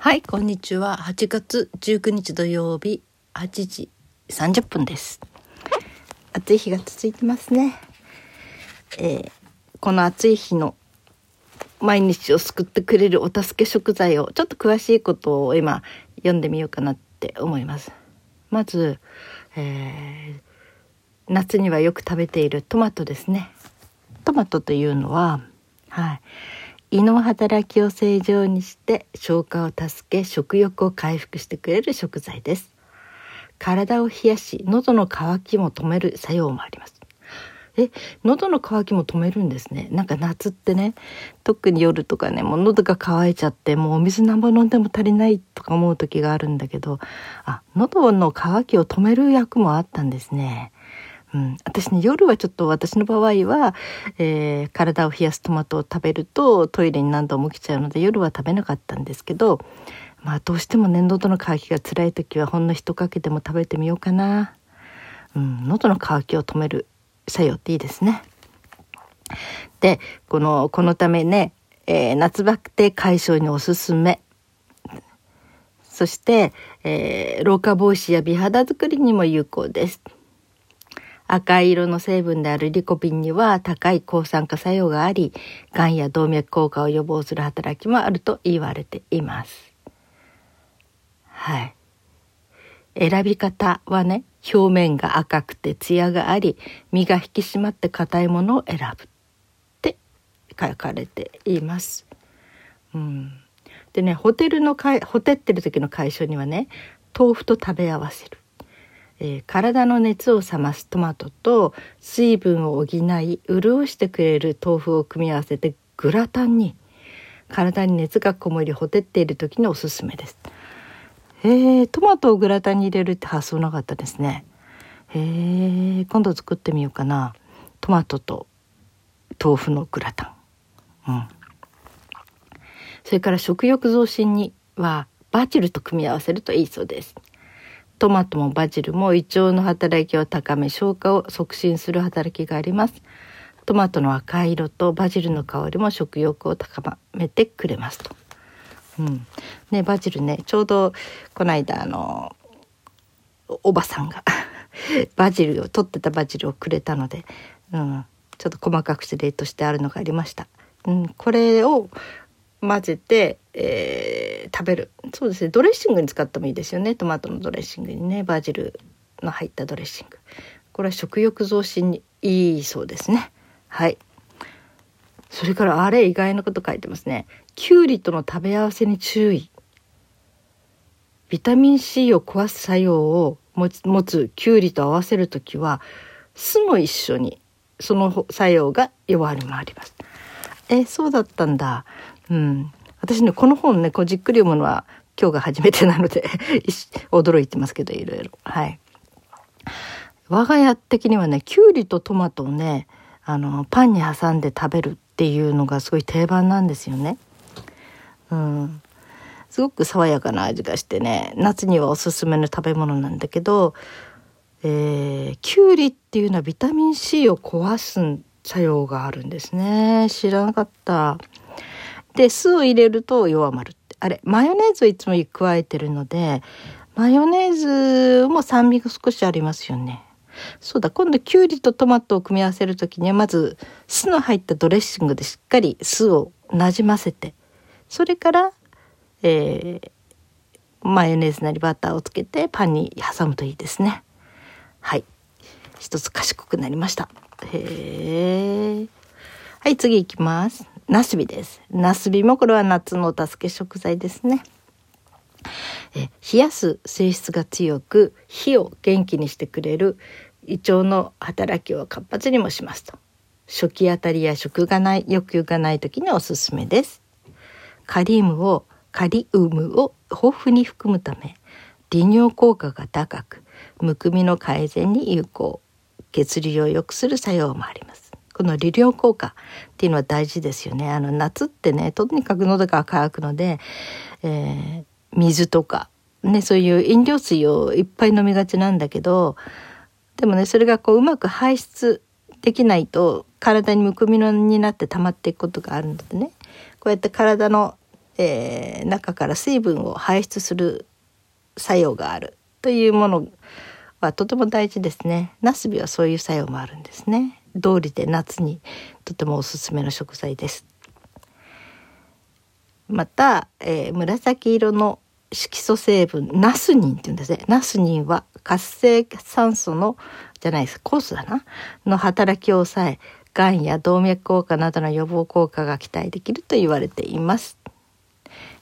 はい、こんにちは。8月19日土曜日8時30分です。暑い日が続いてますね。えーこの暑い日の毎日を救ってくれるお助け食材をちょっと詳しいことを今読んでみようかなって思います。まず、えー夏にはよく食べているトマトですね。トマトというのは、はい、胃の働きを正常にして消化を助け食欲を回復してくれる食材です。体を冷やし喉の渇きも止める作用もあります。え、喉の渇きも止めるんですね。なんか夏ってね、特に夜とかね、もう喉が渇いちゃって、もうお水何本飲んでも足りないとか思う時があるんだけど、あ、喉の渇きを止める役もあったんですね。うん、私ね夜はちょっと私の場合は、えー体を冷やすトマトを食べるとトイレに何度も来ちゃうので夜は食べなかったんですけどまあどうしてもね喉の渇きが辛い時はほんの一かけでも食べてみようかな。うん、喉の渇きを止める作用っていいですね。でこのこのためね、えー夏バテ解消におすすめ。そして、えー老化防止や美肌作りにも有効です。赤い色の成分であるリコピンには高い抗酸化作用があり、がんや動脈硬化を予防する働きもあると言われています。はい。選び方はね、表面が赤くてツヤがあり、身が引き締まって硬いものを選ぶって書かれています。うん。でね、ホテルのかい、ホテってる時の解消にはね、豆腐と食べ合わせる。えー体の熱を冷ますトマトと水分を補い潤してくれる豆腐を組み合わせてグラタンに体に熱がこもりほてっている時におすすめです。へえトマトをグラタンに入れるって発想なかったですね。へえ今度作ってみようかな。トマトと豆腐のグラタン。うん。それから食欲増進にはバジルと組み合わせるといいそうです。トマトもバジルも胃腸の働きを高め消化を促進する働きがあります。トマトの赤い色とバジルの香りも食欲を高めてくれますと、うん、ねバジルねちょうどこの間あのおおばさんが バジルを取ってたバジルをくれたので、うん、ちょっと細かくして冷凍してあるのがありました、うん、これを混ぜて、えー食べる。そうですね。ドレッシングに使ってもいいですよね。トマトのドレッシングにね。バジルの入ったドレッシング。これは食欲増進にいいそうですね。はい。それからあれ意外なこと書いてますね。きゅうりとの食べ合わせに注意。ビタミン C を壊す作用を持つ持つきゅうりと合わせるときは酢も一緒にその作用が弱り回ります。えそうだったんだ。うん。私ねこの本ねこうじっくり読むのは今日が初めてなので 驚いてますけどいろいろ。はい。我が家的にはねきゅうりとトマトをねあのパンに挟んで食べるっていうのがすごい定番なんですよね。うん。すごく爽やかな味がしてね夏にはおすすめの食べ物なんだけどえー、きゅうりっていうのはビタミン C を壊す作用があるんですね。知らなかった。で酢を入れると弱まるって。あれマヨネーズをいつも加えてるのでマヨネーズも酸味が少しありますよね。そうだ今度きゅうりとトマトを組み合わせる時にはまず酢の入ったドレッシングでしっかり酢をなじませてそれから、えーマヨネーズなりバターをつけてパンに挟むといいですね。はい。一つ賢くなりました。へえはい次行きます。ナスビです。ナスビもこれは夏のお助け食材ですね。え冷やす性質が強く火を元気にしてくれる胃腸の働きを活発にもしますと。初期あたりや食がない欲求がない時におすすめです。カリウムをカリウムを豊富に含むため利尿効果が高くむくみの改善に有効。血流を良くする作用もあります。この利尿効果っていうのは大事ですよねあの夏ってねとにかく喉が渇くので、えー水とかねそういう飲料水をいっぱい飲みがちなんだけどでもねそれがこううまく排出できないと体にむくみのになって溜まっていくことがあるのでねこうやって体の、えー、中から水分を排出する作用があるというものはとても大事ですね。ナスビはそういう作用もあるんですね。通りで夏にとてもおすすめの食材です。また、えー、紫色の色素成分ナスニンって言うんですね。ナスニンは活性酸素のじゃないです酵素だなの働きを抑えがんや動脈硬化などの予防効果が期待できると言われています。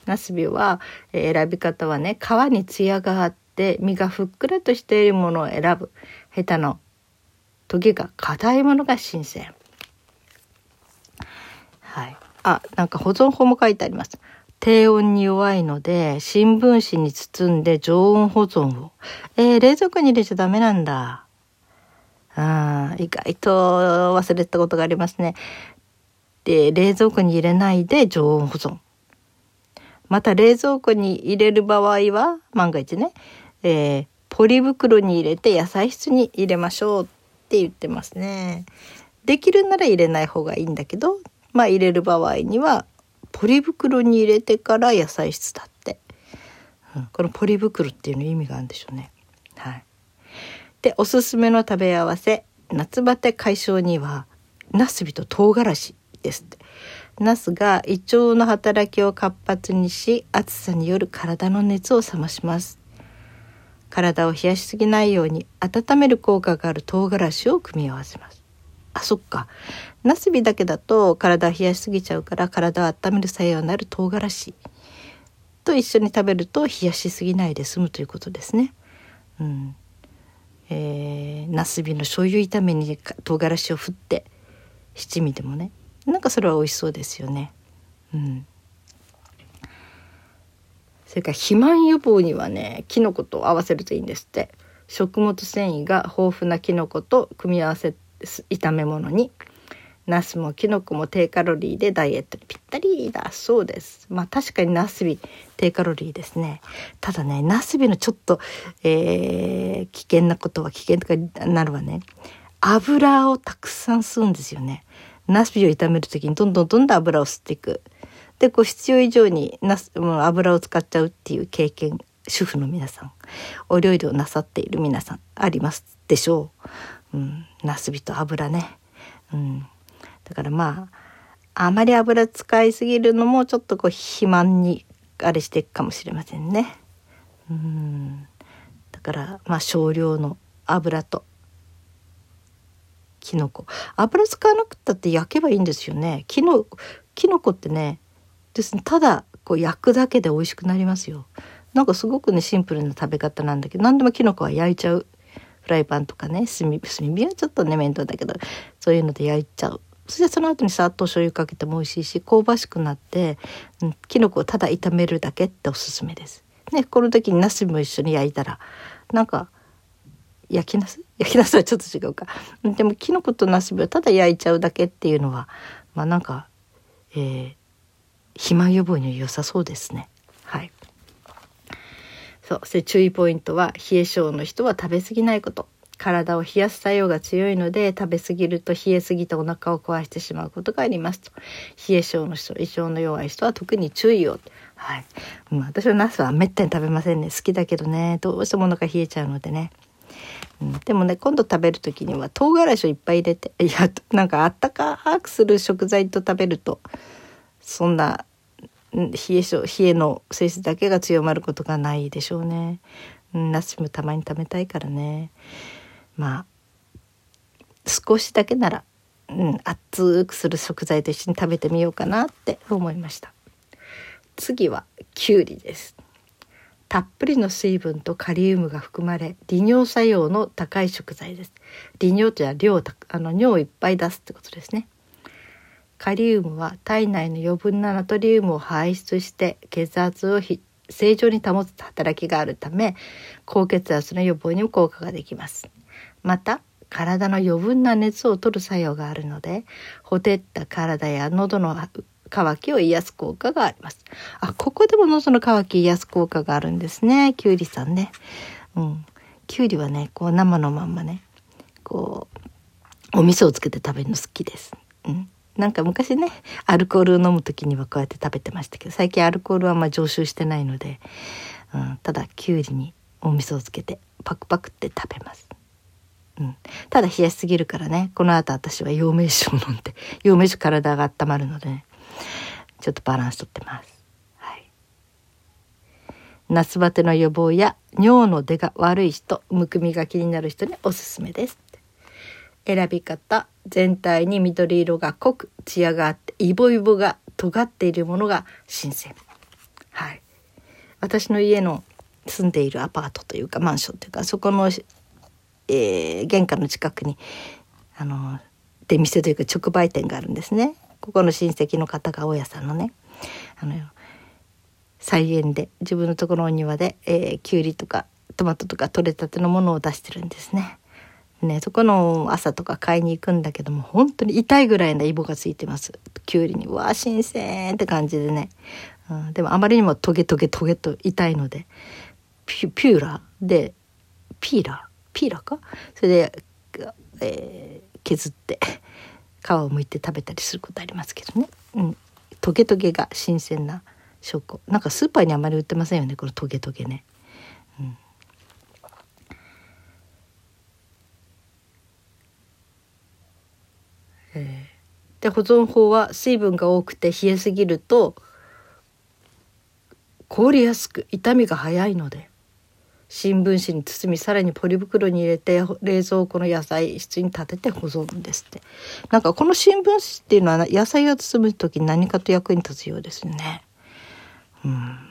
ナスビは、えー、選び方はね皮にツヤがあって身がふっくらとしているものを選ぶヘタのトゲが硬いものが新鮮。はい。あ、なんか保存法も書いてあります。低温に弱いので、新聞紙に包んで常温保存を。えー、冷蔵庫に入れちゃダメなんだ。あ意外と忘れたことがありますね。で、冷蔵庫に入れないで常温保存。また冷蔵庫に入れる場合は、万が一ね、えー、ポリ袋に入れて野菜室に入れましょうって言ってますね。できるなら入れない方がいいんだけど、まあ入れる場合には、ポリ袋に入れてから野菜室だって。うん、このポリ袋っていうの意味があるんでしょうね。はい。で、おすすめの食べ合わせ、夏バテ解消には、ナスビと唐辛子ですって。ナスが胃腸の働きを活発にし暑さによる体の熱を冷まします体を冷やしすぎないように温める効果がある唐辛子を組み合わせます。あそっか。ナスビだけだと体を冷やしすぎちゃうから体を温める作用になる唐辛子と一緒に食べると冷やしすぎないで済むということですね。うん。えー、ナスビの醤油炒めに唐辛子を振って七味でもね。なんかそれは美味しそうですよね。うん。それから肥満予防にはね、キノコと合わせるといいんですって。食物繊維が豊富なキノコと組み合わせ炒め物に、ナスもキノコも低カロリーでダイエットにぴったりだそうです。まあ確かにナスビ低カロリーですね。ただね、ナスビのちょっと、えー、危険なことは危険とかになるわね。油をたくさん吸うんですよね。ナスビを炒める時にどんどんどんどん油を吸っていく。で、こう必要以上にナス、もう油を使っちゃうっていう経験、主婦の皆さん、お料理をなさっている皆さん、ありますでしょう。うん、ナスビと油ね。うん。だからまあ、あまり油使いすぎるのもちょっとこう肥満にあれしていくかもしれませんね。うん。だからまあ少量の油とキノコ油使わなくったって焼けばいいんですよねキノキノコってねです。ねただこう焼くだけで美味しくなりますよ。なんかすごくねシンプルな食べ方なんだけど何でもキノコは焼いちゃう。フライパンとかね炭火はちょっとね面倒だけどそういうので焼いちゃう。そしてその後にさっと醤油かけても美味しいし香ばしくなって、うん、キノコをただ炒めるだけっておすすめです。ね、この時にナスも一緒に焼いたらなんか焼きなす 焼きなすはちょっと違うか。でもきのことなすびをただ焼いちゃうだけっていうのはまあなんか、えー、肥満予防に良さそうですね。はい。そう。そ注意ポイントは冷え性の人は食べ過ぎないこと。体を冷やす作用が強いので食べ過ぎると冷えすぎてお腹を壊してしまうことがありますと冷え性の人胃腸の弱い人は特に注意をはい、うん、私はナスはめったに食べませんね好きだけどねどうしてもお腹冷えちゃうのでねうん、でもね今度食べる時には唐辛子をいっぱい入れていやなんかあったかくする食材と食べるとそんな冷え性冷えの性質だけが強まることがないでしょうね。うん、ナスもたまに食べたいからね。まあ少しだけなら、うん、熱くする食材と一緒に食べてみようかなって思いました。次はきゅうりです。たっぷりの水分とカリウムが含まれ利尿作用の高い食材です。利尿というのは量あの尿をいっぱい出すってことですね。カリウムは体内の余分なナトリウムを排出して血圧を正常に保つ働きがあるため高血圧の予防にも効果ができますまた体の余分な熱を取る作用があるのでほてった体や喉の乾きを癒す効果があります。あ、ここでも喉の乾き癒す効果があるんですね。きゅうりさんね。うん。きゅうりはね、こう生のまんまね、こう、お味噌をつけて食べるの好きです。うん。なんか昔ねアルコールを飲む時にはこうやって食べてましたけど最近アルコールはまあ常習してないので、うん、ただきゅうりにお味噌をつけてパクパクって食べます。うん、ただ冷やしすぎるからねこの後私は陽明酒を飲んで陽明酒体が温まるのでねちょっとバランスとってます。はい、夏バテの予防や尿の出が悪い人むくみが気になる人におすすめです。選び方。全体に緑色が濃く艶があってイボイボが尖っているものが新鮮。はい。私の家の住んでいるアパートというかマンションというかそこの、えー、玄関の近くにあの出店というか直売店があるんですね。ここの親戚の方が大家さんのね。あの菜園で自分のところの庭で、えー、きゅうりとかトマトとか取れたてのものを出してるんですね。ねそこの朝とか買いに行くんだけども本当に痛いぐらいのイボがついてますきゅうりにうわ新鮮って感じでね、うん、でもあまりにもトゲトゲトゲと痛いのでピューラーでピーラーピーラーかそれで、えー、削って皮を剥いて食べたりすることありますけどね、うん、トゲトゲが新鮮な証拠なんかスーパーにあまり売ってませんよねこのトゲトゲね。で保存法は水分が多くて冷えすぎると凍りやすく傷みが早いので新聞紙に包みさらにポリ袋に入れて冷蔵庫の野菜室に立てて保存ですって。なんかこの新聞紙っていうのは野菜を包む時に何かと役に立つようですね。うん。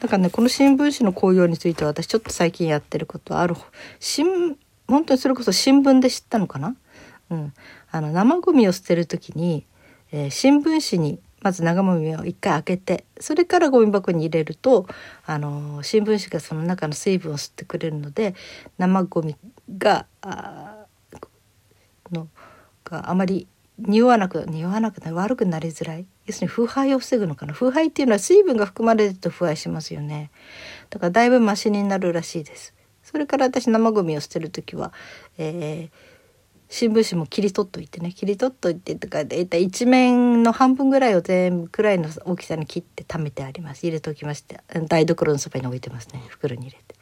だからねこの新聞紙の紅葉については私ちょっと最近やってることはある。新本当にそれこそ新聞で知ったのかな、うん、あの生ゴミを捨てる時に、えー、新聞紙にまず生ゴミを一回開けてそれからゴミ箱に入れるとあの新聞紙がその中の水分を吸ってくれるので生ゴミがあのがあまり匂わなく匂わなくな悪くなりづらい。要するに腐敗を防ぐのかな。腐敗っていうのは水分が含まれると腐敗しますよね。だからだいぶマシになるらしいです。それから私生ゴミを捨てる時は、えー、新聞紙も切り取っといてね。切り取っといてとか大体一面の半分ぐらいを全部くらいの大きさに切って貯めてあります。入れておきまして台所のそばに置いてますね。袋に入れて。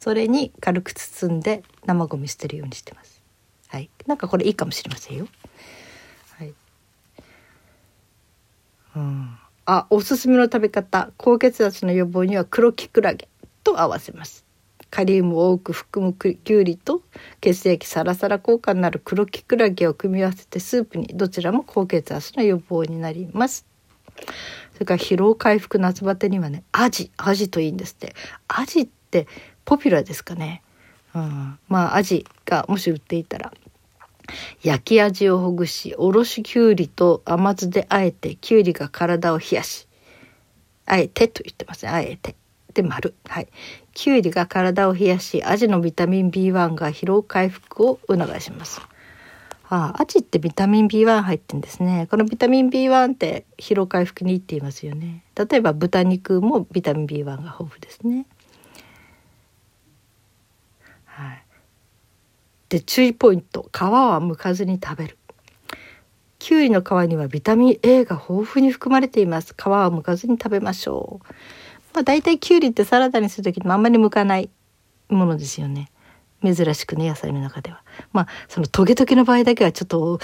それに軽く包んで生ゴミ捨てるようにしてます。はい。なんかこれいいかもしれませんよ。うん、あおすすめの食べ方。高血圧の予防には黒きくらげと合わせます。カリウムを多く含むきゅうりと血液サラサラ効果になる黒きくらげを組み合わせてスープにどちらも高血圧の予防になります。それから疲労回復夏バテにはねアジ。アジといいんですって。アジってポピュラーですかね、うん、まあアジがもし売っていたら。焼き味をほぐし、おろしきゅうりと甘酢であえて、きゅうりが体を冷やし、あえてと言ってますね。あえて。で、丸。はい。きゅうりが体を冷やし、アジのビタミン B1 が疲労回復を促します。ああ、アジってビタミン B1 入ってんですね。このビタミン B1 って疲労回復にいいって言いますよね。例えば豚肉もビタミン B1 が豊富ですね。はい。で注意ポイント。皮は剥かずに食べる。きゅうりの皮にはビタミン A が豊富に含まれています。皮は剥かずに食べましょう。まあ大体きゅうりってサラダにする時にあんまり剥かないものですよね。珍しくね野菜の中では。まあそのトゲトゲの場合だけはちょっと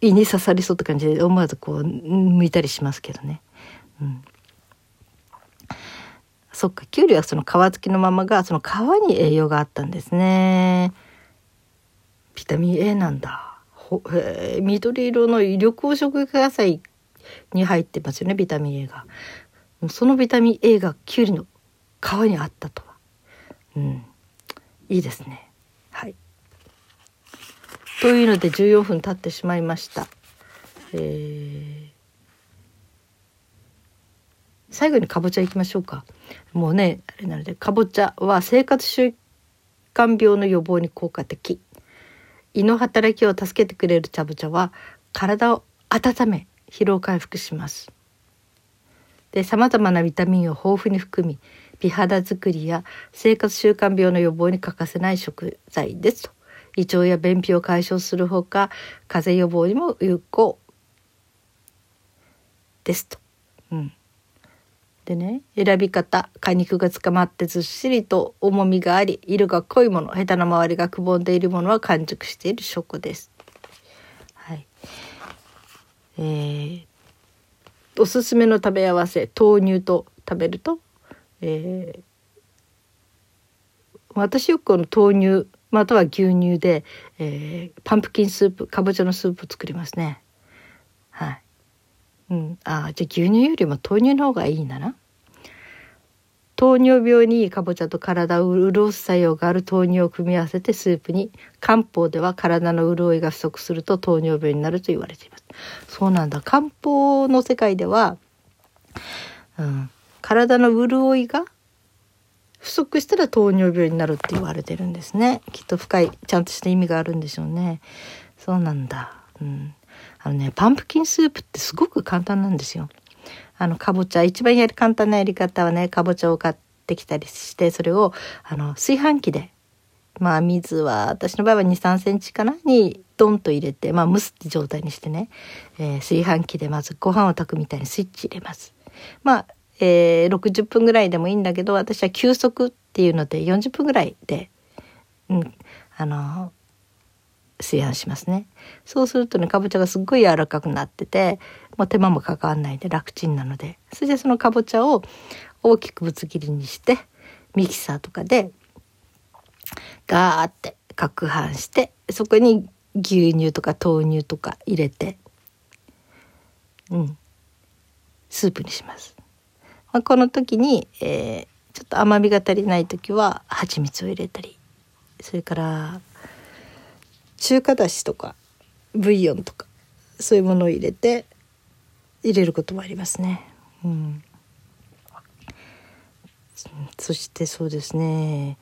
胃に刺さりそうって感じで思わずこう剥いたりしますけどね。うん。そっかきゅうりはその皮付きのままがその皮に栄養があったんですね。ビタミン A なんだ。えー、緑色の緑黄色野菜に入ってますよねビタミン A が。そのビタミン A がきゅうりの皮にあったとは。うん、いいですね。はい。というので14分経ってしまいました。えー、最後にかぼちゃいきましょうか。もうねあれなのでかぼちゃは生活習慣病の予防に効果的。胃の働きを助けてくれる茶ぶ茶は体を温め疲労回復しますで様々なビタミンを豊富に含み美肌作りや生活習慣病の予防に欠かせない食材ですと。胃腸や便秘を解消するほか風邪予防にも有効ですと。うん、でね選び方果肉が捕まってずっしりと重みがあり色が濃いものヘタの周りがくぼんでいるものは完熟している食です。はいえー、おすすめの食べ合わせ豆乳と食べると、えー、私よくこの豆乳または牛乳で、えー、パンプキンスープかぼちゃのスープを作りますね。はい。うん、あじゃあ牛乳よりも豆乳の方がいいんだな。糖尿病にかぼちゃと体を潤す作用がある豆乳を組み合わせてスープに漢方では体の潤いが不足すると糖尿病になると言われています。そうなんだ。漢方の世界では、うん、体の潤いが不足したら糖尿病になるって言われてるんですね。きっと深いちゃんとした意味があるんでしょうね。そうなんだ。うん。あのねパンプキンスープってすごく簡単なんですよ。あの、かぼちゃ、一番やり簡単なやり方はね、かぼちゃを買ってきたりして、それを、あの、炊飯器で、まあ、水は、私の場合は2、3センチかなに、ドンと入れて、まあ、蒸すって状態にしてね、えー、炊飯器でまずご飯を炊くみたいにスイッチ入れます。まあ、えー、60分ぐらいでもいいんだけど、私は休息っていうので40分ぐらいで、うん、あの、炊飯しますね。そうするとね、かぼちゃがすっごい柔らかくなってて、もう手間もかかんないで楽ちんなので。それでそのかぼちゃを大きくぶつ切りにして、ミキサーとかでガーって攪拌して、そこに牛乳とか豆乳とか入れて、うん、スープにします。まあ、この時に、えー、ちょっと甘みが足りない時は蜂蜜を入れたり、それから中華だしとかブイヨンとかそういうものを入れて入れることもありますね。うん、そしてそうですね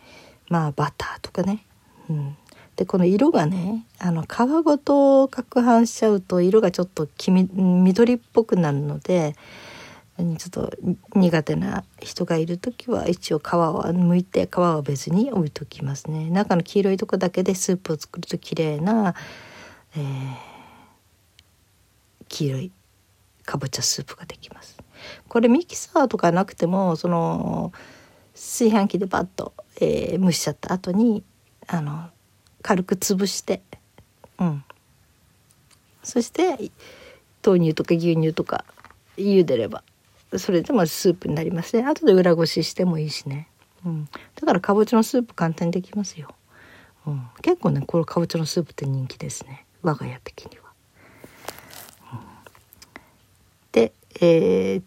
まあバターとかね。うん、でこの色がねあの皮ごと攪拌しちゃうと色がちょっと黄緑っぽくなるのでちょっと苦手な人がいる時は一応皮を剥いて皮は別に置いときますね中の黄色いとこだけでスープを作ると綺麗な、えー、黄色いかぼちゃスープができます。これミキサーとかなくてもその炊飯器でバッと、えー、蒸しちゃった後にあの軽く潰してうん。そして豆乳とか牛乳とか茹でればそれでもスープになりますね。後で裏ごししてもいいしね、うん、だからかぼちゃのスープ簡単にできますよ、うん、結構ねこのかぼちゃのスープって人気ですね。我が家的には、うん、で、えー、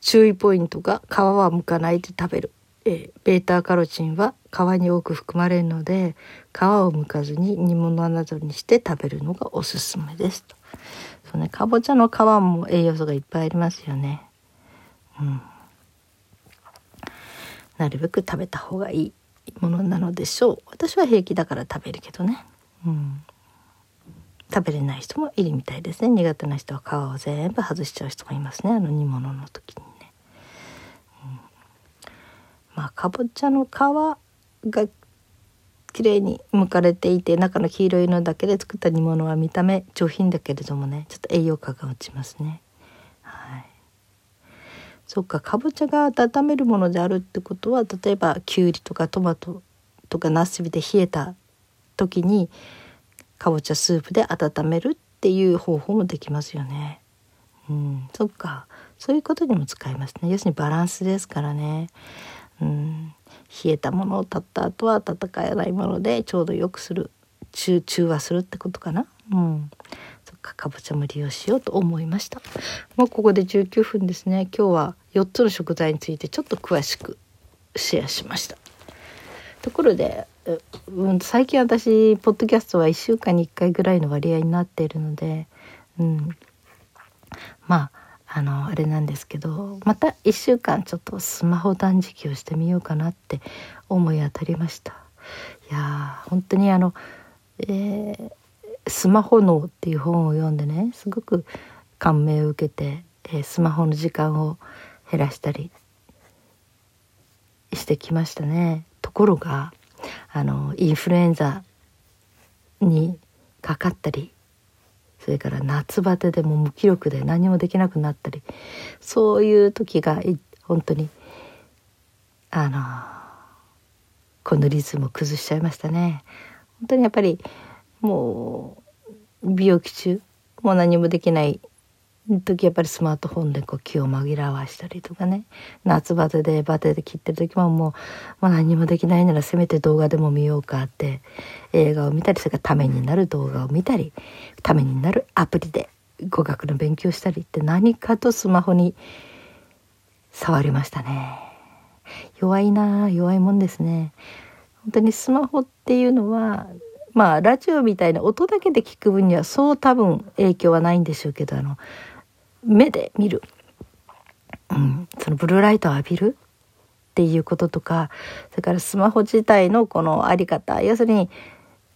注意ポイントが皮は剥かないで食べる、えー、ベータカロチンは皮に多く含まれるので皮を剥かずに煮物などにして食べるのがおすすめです。と。そうねかぼちゃの皮も栄養素がいっぱいありますよね。うん、なるべく食べた方がいいものなのでしょう。私は平気だから食べるけどね、うん、食べれない人もいるみたいですね。苦手な人は皮を全部外しちゃう人もいますね。あの煮物の時にね、うん、まあかぼちゃの皮が綺麗に剥かれていて中の黄色いのだけで作った煮物は見た目上品だけれどもねちょっと栄養価が落ちますね。そっかかぼちゃが温めるものであるってことは例えばきゅうりとかトマトとかナスビで冷えた時にかぼちゃスープで温めるっていう方法もできますよね。うん、そっか。そういうことにも使いますね。要するにバランスですからね。うん、冷えたものを立った後は温かないものでちょうどよくする。中中和するってことかな。うん、か。ぼちゃも利用しようと思いました。もうここで19分ですね。今日は4つの食材についてちょっと詳しくシェアしました。ところで、うん、最近私ポッドキャストは1週間に1回ぐらいの割合になっているので、うん、まああのあれなんですけどまた1週間ちょっとスマホ断食をしてみようかなって思い当たりましたいや本当にあの、えースマホ脳っていう本を読んでねすごく感銘を受けて、えー、スマホの時間を減らしたりしてきましたね。ところがあのインフルエンザにかかったりそれから夏バテでも無気力で何もできなくなったりそういう時が本当にあのこのリズムを崩しちゃいましたね。本当にやっぱりもう病気中もう何もできない時やっぱりスマートフォンでこう気を紛らわしたりとかね。夏バテでバテで切ってる時ももうもう何もできないならせめて動画でも見ようかって。映画を見たりそれからためになる動画を見たり。ためになるアプリで語学の勉強したりって何かとスマホに触りましたね弱いな弱いもんですね本当にスマホっていうのはまあラジオみたいな音だけで聞く分にはそう多分影響はないんでしょうけどあの目で見る、うん、そのブルーライトを浴びるっていうこととかそれからスマホ自体のこの在り方要するに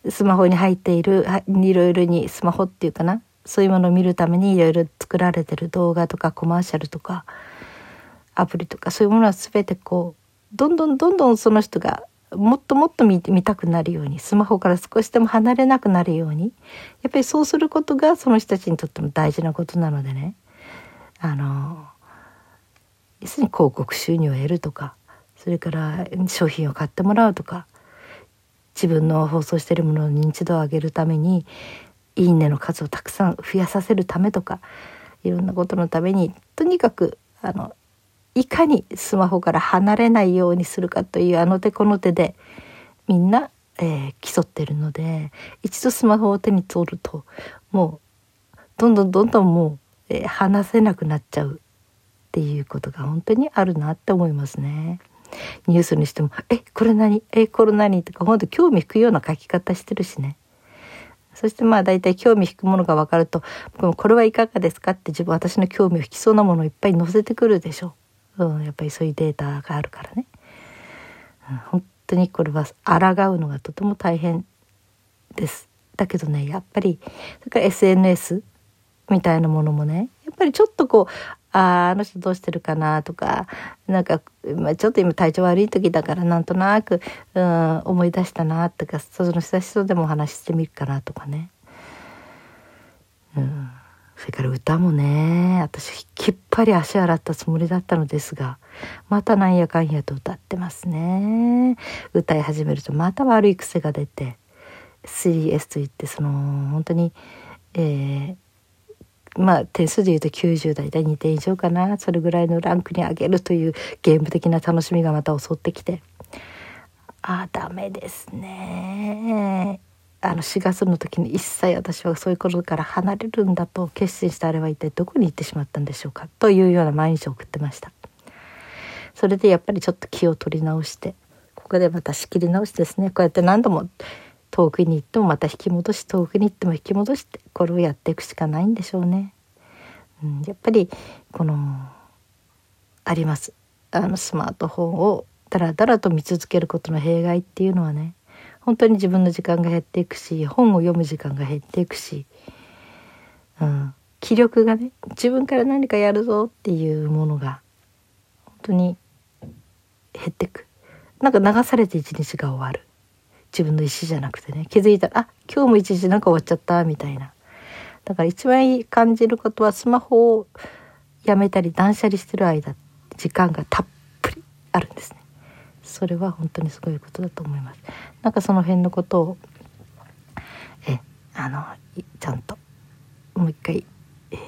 スマホに入っているいろいろにスマホっていうかなそういうものを見るためにいろいろ作られてる動画とかコマーシャルとかアプリとかそういうものは全てこうどんどんどんどんその人がもっともっと見見たくなるようにスマホから少しでも離れなくなるようにやっぱりそうすることがその人たちにとっても大事なことなのでね。あの要するに広告収入を得るとかそれから商品を買ってもらうとか自分の放送しているものの認知度を上げるためにいいねの数をたくさん増やさせるためとかいろんなことのためにとにかくあのいかにスマホから離れないようにするかというあの手この手でみんな、えー、競ってるので一度スマホを手に取るともうどんどんどんどんもうえー、話せなくなっちゃうっていうことが本当にあるなって思いますね。ニュースにしても「えこれ何？えこれ何?」とか本当興味引くような書き方してるしね。そしてまあ大体興味引くものが分かると「これはいかがですか?」って自分私の興味を引きそうなものをいっぱい載せてくるでしょう。うん、やっぱりそういうデータがあるからね。うん、本当にこれは抗うのがとても大変です。だけどねやっぱりそれから SNS みたいなものもねやっぱりちょっとこうあああの人どうしてるかなとかなんか、まあ、ちょっと今体調悪い時だからなんとなく、うん、思い出したなとかその親しそうでもお話ししてみるかなとかね。うんそれから歌もね私きっぱり足洗ったつもりだったのですがまたなんやかんやと歌ってますね歌い始めるとまた悪い癖が出て 3S といってその本当に、えー、まあ点数で言うと90代で2点以上かな。それぐらいのランクに上げるというゲーム的な楽しみがまた襲ってきて。ああダメですね。あの4月の時に一切私はそういうことから離れるんだと決心したあれは一体どこに行ってしまったんでしょうかというような毎日を送ってました。それでやっぱりちょっと気を取り直してここでまた仕切り直しですね。こうやって何度も遠くに行ってもまた引き戻し遠くに行っても引き戻してこれをやっていくしかないんでしょうね。うん、やっぱりこのあります。あのスマートフォンをだらだらと見続けることの弊害っていうのはね本当に自分の時間が減っていくし本を読む時間が減っていくし、うん、気力がね自分から何かやるぞっていうものが本当に減っていく。なんか流されて一日が終わる。自分の意思じゃなくてね。気づいたらあ今日も一日なんか終わっちゃったみたいな。だから一番いい感じることはスマホをやめたり断捨離してる間時間がたっぷりあるんですね。それは本当にすごいことだと思います。なんかその辺のことをえあのちゃんともう一回、えー、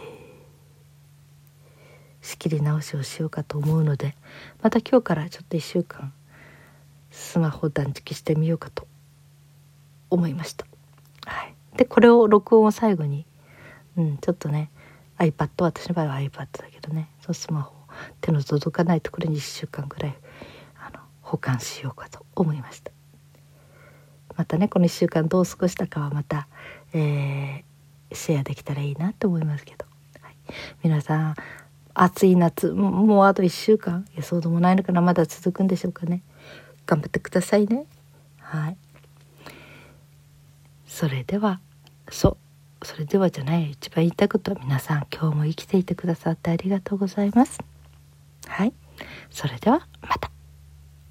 仕切り直しをしようかと思うのでまた今日からちょっと1週間スマホ断食してみようかと思いました。はい、でこれを録音を最後に、うん、ちょっとね iPad 私の場合は iPad だけどねそのスマホ手の届かないところに1週間ぐらいあの保管しようかと思いました。またねこの1週間どう過ごしたかはまた、えー、シェアできたらいいなと思いますけど、はい、皆さん暑い夏もうあと1週間いやそうでもないのかなまだ続くんでしょうかね。頑張ってくださいね。はい。それではそう。それではじゃない一番言いたいことは皆さん今日も生きていてくださってありがとうございます。はい。それではまた。